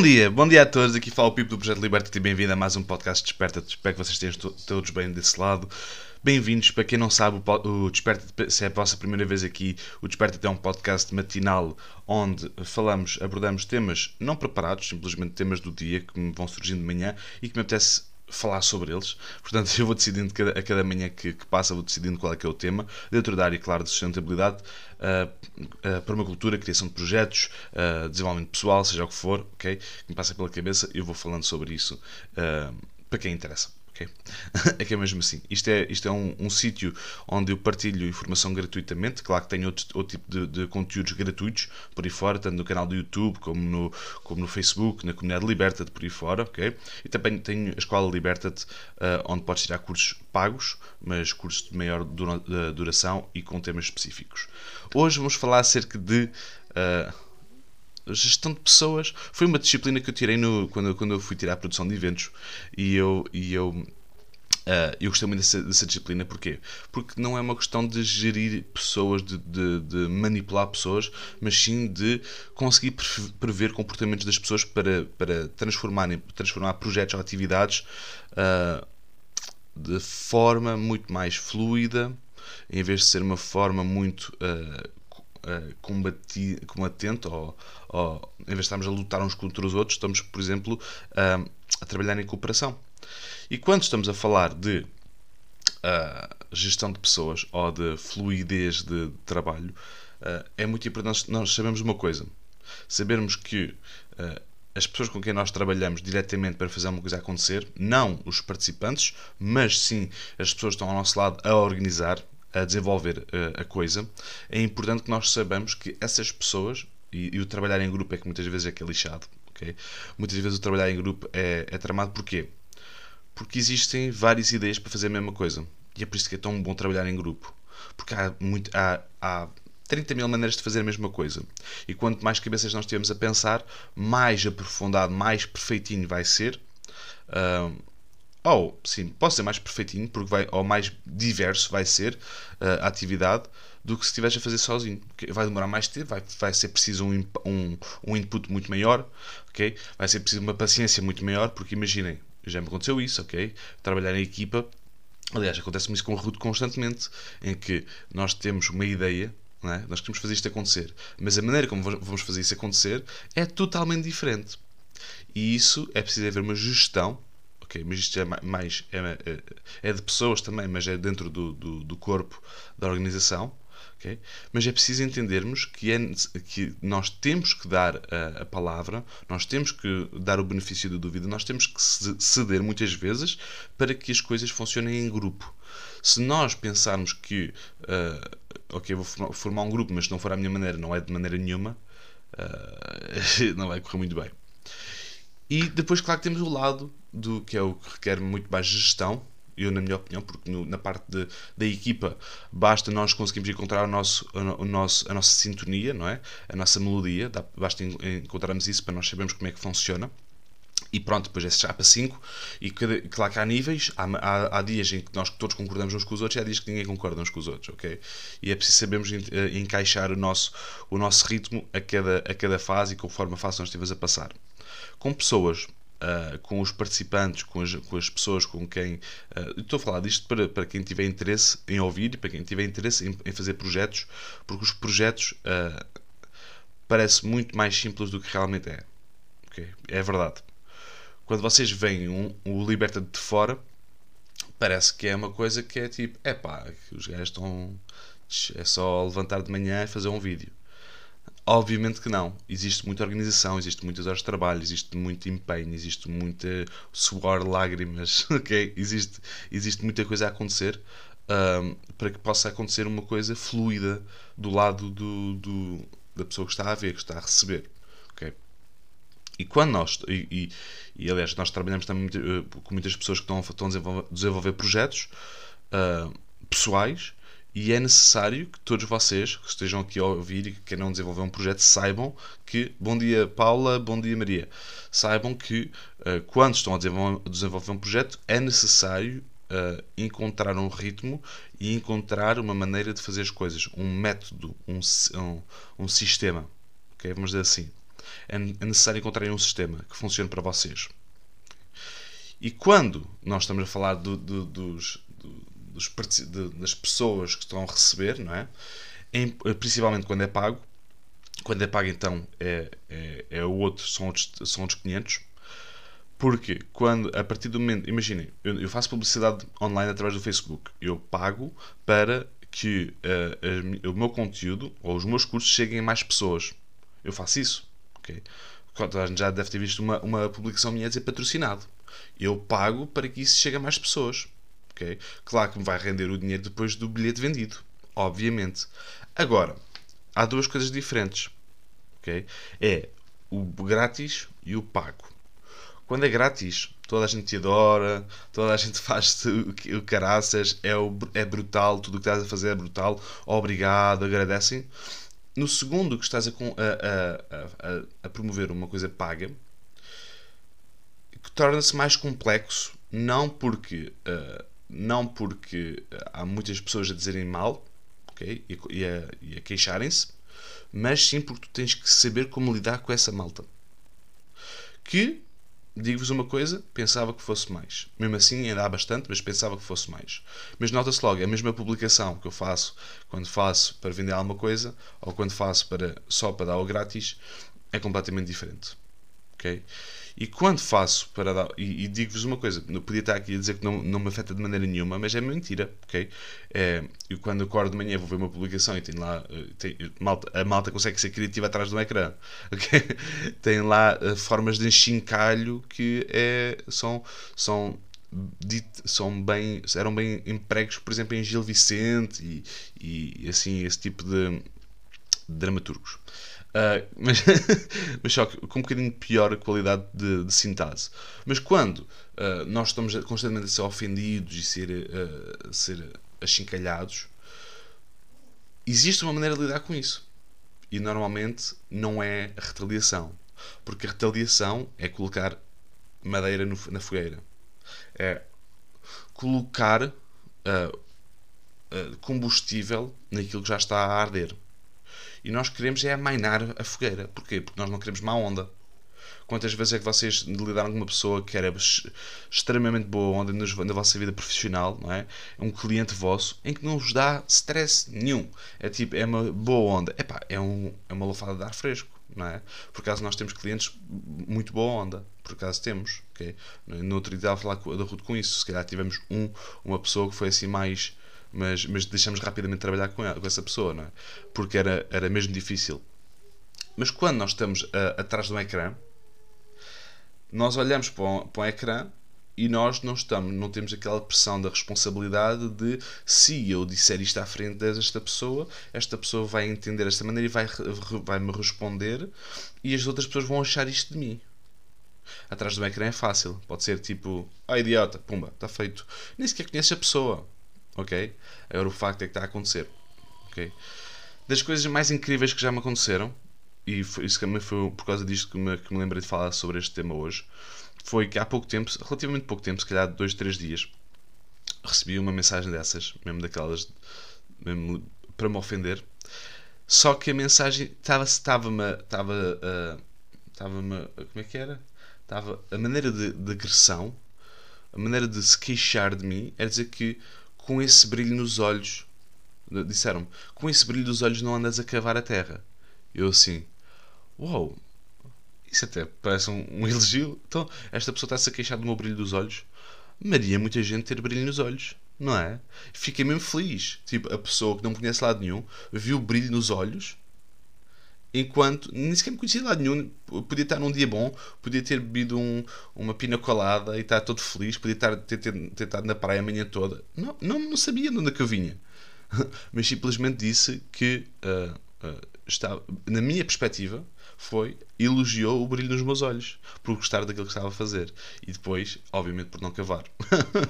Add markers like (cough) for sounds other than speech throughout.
Bom dia, bom dia a todos. Aqui fala o Pipo do Projeto Liberta e bem-vindo a mais um podcast Desperta. Espero que vocês estejam todos bem desse lado. Bem-vindos. Para quem não sabe, o Desperta, se é a vossa primeira vez aqui, o Desperta é um podcast matinal onde falamos, abordamos temas não preparados, simplesmente temas do dia que me vão surgindo de manhã e que me apetece falar sobre eles. Portanto, (laughs) eu vou decidindo cada, a cada manhã que, que, passa, vou decidindo qual é que é o tema, dentro da área, claro, de sustentabilidade, uh, uh, permacultura, criação de projetos, uh, desenvolvimento pessoal, seja o que for, ok? Que me passa pela cabeça, eu vou falando sobre isso uh, para quem interessa. (laughs) É que é mesmo assim. Isto é, isto é um, um sítio onde eu partilho informação gratuitamente. Claro que tenho outro, outro tipo de, de, conteúdos gratuitos por aí fora, tanto no canal do YouTube como no, como no Facebook, na comunidade Liberta-te por aí fora, ok? E também tenho a escola Liberta-te, uh, onde podes tirar cursos pagos, mas cursos de maior duração e com temas específicos. Hoje vamos falar acerca de. Uh, gestão de pessoas. Foi uma disciplina que eu tirei no, quando, quando eu fui tirar a produção de eventos. E eu, e eu Uh, eu gostei muito dessa, dessa, disciplina, porquê? Porque não é uma questão de gerir pessoas, de, de, de manipular pessoas, mas sim de conseguir prever comportamentos das pessoas para, para transformar, transformar projetos ou atividades uh, de forma muito mais fluida, em vez de ser uma forma muito uh, uh, combati, combatente ou, ou, em vez de estarmos a lutar uns contra os outros, estamos, por exemplo, uh, a trabalhar em cooperação. E quando estamos a falar de uh, gestão de pessoas ou de fluidez de, de trabalho, é muito importante nós sabemos uma coisa. Sabermos que as pessoas com quem nós trabalhamos diretamente para fazer uma coisa acontecer, não os participantes, mas sim as pessoas que estão ao nosso lado a organizar, a desenvolver a coisa, é importante que nós saibamos que essas pessoas, e, e, o trabalhar em grupo é que muitas vezes é que é lixado, okay? muitas vezes o trabalhar em grupo é, é tramado porquê? Porque existem várias ideias para fazer a mesma coisa. E é por isso que é tão bom trabalhar em grupo. Porque há, muito, há, há 30 mil maneiras de fazer a mesma coisa. E quanto mais cabeças nós tivermos a pensar, mais aprofundado, mais perfeitinho vai ser. Uh, ou, sim, pode ser mais perfeitinho, porque vai, ou mais diverso vai ser uh, a atividade do que se estiveres a fazer sozinho. Vai demorar mais tempo, vai, vai ser preciso um, um, um input muito maior, ok? vai ser preciso uma paciência muito maior, porque imaginem, já me aconteceu isso, ok? Trabalhar em equipa, aliás, acontece-me isso com o Ruto constantemente, em que nós temos uma ideia, é? nós queremos fazer isto acontecer, mas a maneira como vamos fazer isso acontecer é totalmente diferente. E isso é preciso haver uma gestão, ok? Mas isto é mais. É, é, é de pessoas também, mas é dentro do, do, do corpo da organização Okay? Mas é preciso entendermos que, é, que nós temos que dar a, a, palavra, nós temos que dar o benefício da dúvida, nós temos que ceder muitas vezes para que as coisas funcionem em grupo. Se nós pensarmos que, uh, ok, vou formar, formar, um grupo, mas se não for à minha maneira, não é de maneira nenhuma, uh, (laughs) não vai correr muito bem. E depois, claro, temos o lado do que é o que requer muito mais gestão, eu na minha opinião, porque no, na parte de, da equipa basta nós conseguirmos encontrar o nosso, o, nosso, a nossa sintonia, não é? a nossa melodia, dá, basta encontrarmos isso para nós sabermos como é que funciona. E pronto, depois é chapa 5. E cada, claro que há níveis, há, há, há, dias em que nós todos concordamos uns com os outros e há dias que ninguém concorda uns com os outros, ok? E é preciso sabermos eh, encaixar o nosso, o nosso ritmo a cada, a cada fase e conforme a fase nós estivemos a passar. Com pessoas uh, com os participantes, com as, com as pessoas com quem. Uh, estou a falar disto para, para quem tiver interesse em ouvir e para quem tiver interesse em, em fazer projetos, porque os projetos uh, parece muito mais simples do que realmente é. Okay? É verdade. Quando vocês veem um, o Liberta de fora, parece que é uma coisa que é tipo, é pá, os gajos estão. É só levantar de manhã e fazer um vídeo. Obviamente que não. Existe muita organização, existe muitas horas de trabalho, existe muito empenho, existe muita suor, lágrimas, (laughs) ok? Existe, existe muita coisa a acontecer um, para que possa acontecer uma coisa fluida do lado do, do, da pessoa que está a ver, que está a receber, ok? E quando nós, e, e, e aliás, nós trabalhamos também muito, uh, com muitas pessoas que estão, estão a desenvolver, desenvolver projetos uh, pessoais e é necessário que todos vocês que estejam aqui a ouvir e que queiram desenvolver um projeto saibam que, bom dia Paula, bom dia Maria, saibam que uh, quando estão a desenvolver um projeto é necessário uh, encontrar um ritmo e encontrar uma maneira de fazer as coisas, um método, um, um, um sistema. Okay? Vamos dizer assim. é, é necessário encontrarem um sistema que funcione para vocês. E quando nós estamos a falar do, do, dos, dos, das pessoas que estão a receber, não é? Em, principalmente quando é pago, quando é pago então é, é, é outro, são outros, são outros 500. Porque quando, a partir do momento, imaginem, eu, eu faço publicidade online através do Facebook, eu pago para que uh, o meu conteúdo ou os meus cursos cheguem a mais pessoas. Eu faço isso. Okay? A gente já deve ter visto uma, uma publicação minha a dizer patrocinado. Eu pago para que isso chegue a mais pessoas. Claro que me vai render o dinheiro depois do bilhete vendido. Obviamente. Agora, há duas coisas diferentes. Okay? É o grátis e o pago. Quando é grátis, toda a gente te adora, toda a gente (laughs) faz o caraças, é, o, é brutal, tudo o que estás a fazer é brutal, obrigado, agradecem. No segundo que estás a, a, a, a promover uma coisa paga, que torna-se mais complexo, não porque, uh, não porque há muitas pessoas a dizerem mal okay? e, a, e a queixarem-se, mas sim porque tu tens que saber como lidar com essa malta. Que digo-vos uma coisa, pensava que fosse mais. Mesmo assim, ainda há bastante, mas pensava que fosse mais. Mas nota-se logo, a mesma publicação que eu faço quando faço para vender alguma coisa ou quando faço para, só para dar o grátis é completamente diferente. Ok? E quando faço para dar. E, e digo-vos uma coisa, eu podia estar aqui a dizer que não, não me afeta de maneira nenhuma, mas é mentira, ok? É, eu quando acordo de manhã vou ver uma publicação e tem lá. Eh, tem, malta, a malta consegue ser criativa atrás do ecrã, (laughs) ok? Tem lá uh, formas de enchincalho que é, são. são são bem, eram bem empregos, por exemplo, em Gil Vicente e, e assim, esse tipo de, de dramaturgos. Uh, mas, (laughs) mas só que com um bocadinho pior qualidade de, de sintase. Mas quando uh, nós estamos constantemente a ser ofendidos e ser, uh, ser achincalhados, existe uma maneira de lidar com isso. E normalmente não é a retaliação. Porque a retaliação é colocar madeira no, na fogueira. É colocar combustível naquilo que já está a arder. E nós queremos é amainar a fogueira. Porquê? Porque nós não queremos má onda. Quantas vezes é que vocês lidaram com uma pessoa que era extremamente boa onda na vossa vida profissional, não é? É um cliente vosso em que não vos dá stress nenhum. É tipo, é uma boa onda. Epá, é, um, é uma lofada de ar fresco, não é? Por acaso nós temos clientes muito boa onda. Por acaso temos, ok? No outro dia a falar da Ruth com isso. Se calhar tivemos um, uma pessoa que foi assim mais mas, mas deixamos rapidamente trabalhar com, ela, com essa pessoa, não é? Porque era, era mesmo difícil. Mas quando nós estamos a, atrás de um ecrã, nós olhamos para um, para um ecrã e nós não estamos, não temos aquela pressão da responsabilidade de se eu disser isto à frente desta pessoa, esta pessoa vai entender desta maneira e vai, vai me responder e as outras pessoas vão achar isto de mim. Atrás do ecrã é fácil, pode ser tipo, ah idiota, pumba, está feito. Nem sequer conhece a pessoa ok? Agora o facto é que está a acontecer, ok? Das coisas mais incríveis que já me aconteceram, e foi, isso também foi por causa disto que me, que me lembrei de falar sobre este tema hoje, foi que há pouco tempo, relativamente pouco tempo, se calhar dois, três dias, recebi uma mensagem dessas, mesmo daquelas, mesmo para me ofender, só que a mensagem estava estava-me estava uh, estava-me como é que era estava a maneira de, de agressão a maneira de se queixar de mim era dizer que com esse brilho nos olhos. Disseram-me: com esse brilho dos olhos não andas a cavar a terra. Eu assim: Uau, isso até parece um, um elogio. Então, esta pessoa está-se a queixar do meu brilho dos olhos. Maria, muita gente ter brilho nos olhos, não é? Fiquei mesmo feliz. Tipo, a pessoa que não me conhece lado nenhum viu o brilho nos olhos enquanto nem sequer me conhecia de lado nenhum. Podia estar num dia bom, podia ter bebido um, uma pina colada e estar todo feliz, podia estar, ter, ter, ter estado na praia a manhã toda. Não, não, não sabia de onde é que eu vinha. (laughs) Mas simplesmente disse que uh, uh, estava, na minha perspectiva, foi elogiou o brilho nos meus olhos por gostar daquilo que estava a fazer e depois, obviamente, por não cavar.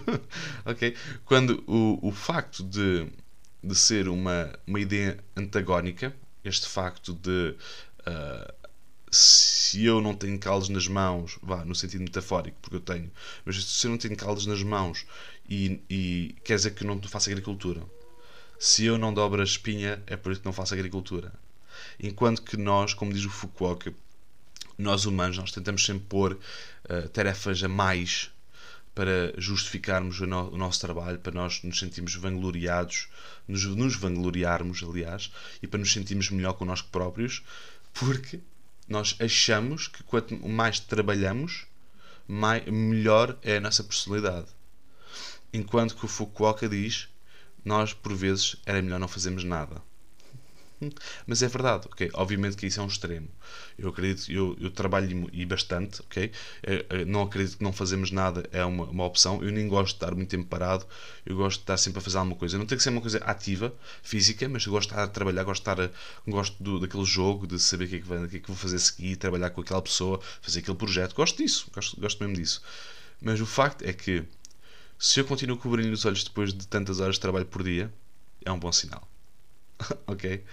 (laughs) ok? Quando o, o facto de, de ser uma, uma ideia antagónica este facto de uh, se eu não tenho caldos nas mãos, vá, no sentido metafórico, porque eu tenho, mas se eu não tenho caldos nas mãos e, e quer dizer que não faço agricultura. Se eu não dobro a espinha, é por isso que não faço agricultura. Enquanto que nós, como diz o Fukuoka, nós humanos, nós tentamos sempre pôr uh, tarefas a mais para justificarmos o, no, o, nosso trabalho, para nós nos sentirmos vangloriados, nos, nos vangloriarmos, aliás, e para nos sentirmos melhor com nós próprios, porque nós achamos que quanto mais trabalhamos, mais, melhor é a nossa personalidade. Enquanto que o Fukuoka diz, nós por vezes era melhor não fazermos nada. (laughs) Mas é verdade, ok? Obviamente que isso é um extremo. Eu acredito, eu, eu trabalho e bastante, ok? não acredito que não fazemos nada é uma, uma opção. Eu nem gosto de estar muito tempo parado. Eu gosto de estar sempre a fazer alguma coisa. Não tem que ser uma coisa ativa, física, mas eu gosto de estar a trabalhar, gosto de estar a, gosto do, daquele jogo, de saber o que, é que, o que é que vou fazer a seguir, trabalhar com aquela pessoa, fazer aquele projeto. Gosto disso, gosto, gosto mesmo disso. Mas o facto é que se eu continuo com o brilho nos olhos depois de tantas horas de trabalho por dia, é um bom sinal. (laughs) ok?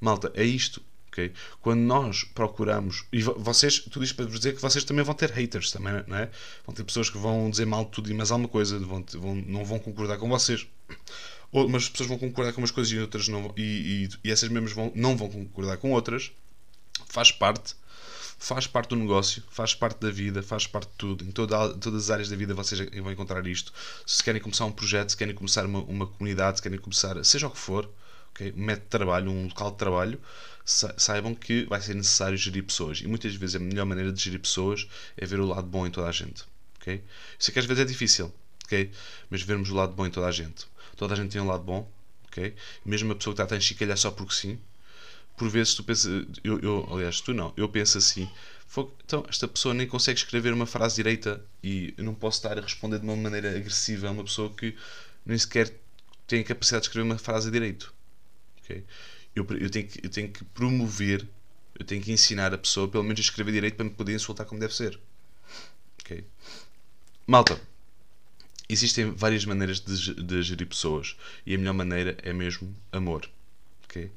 Malta, é isto. ok? Quando nós procuramos. E vocês, tudo isto para vos dizer que vocês também vão ter haters, também, não é? Vão ter pessoas que vão dizer mal de tudo e mais alguma coisa, vão, vão, não vão concordar com vocês. Ou, mas pessoas vão concordar com umas coisas e outras não e, e, e essas mesmas vão, não vão concordar com outras. Faz parte faz parte do negócio, faz parte da vida, faz parte de tudo. Em toda, todas as áreas da vida vocês vão encontrar isto. Se querem começar um projeto, se querem começar uma, uma comunidade, se querem começar, seja o que for, okay? um método de trabalho, um local de trabalho, saibam que vai ser necessário gerir pessoas. E muitas vezes a melhor maneira de gerir pessoas é ver o lado bom em toda a gente. Okay? Sei que às vezes é difícil, okay? mas vermos o lado bom em toda a gente. Toda a gente tem um lado bom, okay? mesmo a pessoa que está a enxicalhar só porque sim. Por vezes tu pensas, eu, eu, aliás, tu não, eu penso assim, então esta pessoa nem consegue escrever uma frase direita e eu não posso estar a responder de uma maneira agressiva a uma pessoa que nem sequer tem a capacidade de escrever uma frase direito. Okay? Eu, eu, tenho que, eu tenho que promover, eu tenho que ensinar a pessoa, pelo menos, a escrever direito para me poder insultar como deve ser. Okay? Malta, existem várias maneiras de, de gerir pessoas e a melhor maneira é mesmo amor. Okay?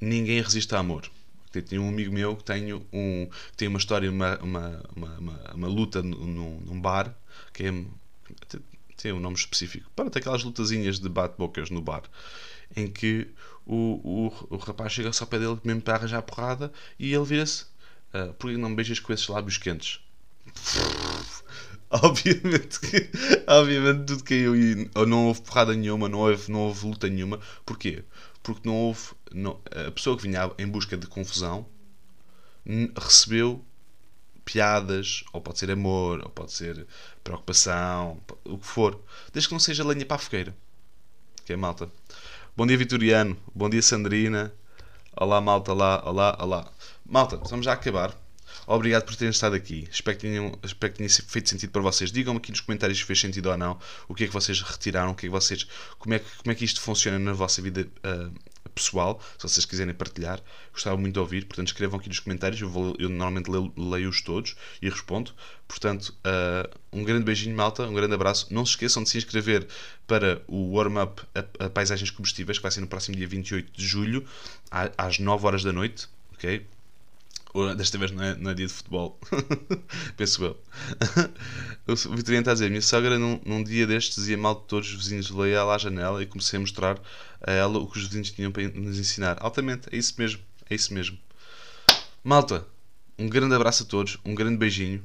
Ninguém resiste a amor. Tenho um amigo meu que tem, um, que tem uma história, uma, uma, uma, uma, uma luta num, num bar, que é, tem um nome específico. Para aquelas lutazinhas de bate-bocas no bar, em que o, o, o rapaz chega só ao pé dele mesmo para arranjar a porrada e ele vira-se: uh, Por que não me beijas com esses lábios quentes? (laughs) obviamente que obviamente tudo caiu e não houve porrada nenhuma, não houve, não houve luta nenhuma. Porquê? Porque não houve. Não, a pessoa que vinha em busca de confusão recebeu piadas, ou pode ser amor, ou pode ser preocupação, o que for, desde que não seja lenha para a fogueira. É malta. Bom dia, Vitoriano. Bom dia, Sandrina. Olá, malta. Olá, olá, olá. Malta, vamos já acabar. Obrigado por terem estado aqui. Espero que, tenham, espero que tenha feito sentido para vocês. Digam-me aqui nos comentários se fez sentido ou não. O que é que vocês retiraram, o que é que vocês, como, é que, como é que isto funciona na vossa vida uh, pessoal, se vocês quiserem partilhar. Gostava muito de ouvir, portanto escrevam aqui nos comentários, eu, vou, eu normalmente leio-os todos e respondo. Portanto, uh, um grande beijinho, malta, um grande abraço. Não se esqueçam de se inscrever para o warm-up a, a, Paisagens Combustíveis, que vai ser no próximo dia 28 de julho, às 9 horas da noite, ok? Ou, desta vez não é, não é, dia de futebol. (laughs) Penso eu. (laughs) o Vitorino está a dizer: Minha sogra, num, num, dia destes, dizia mal de todos os vizinhos. Lei ela à janela e comecei a mostrar a ela o que os vizinhos tinham para nos ensinar. Altamente, é isso mesmo. É isso mesmo. Malta, um grande abraço a todos. Um grande beijinho.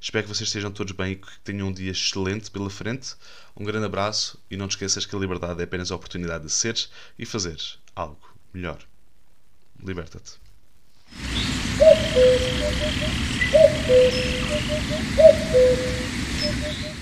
Espero que vocês estejam todos bem e que tenham um dia excelente pela frente. Um grande abraço e não te esqueças que a liberdade é apenas a oportunidade de seres e fazeres algo melhor. Liberta-te. Thank you.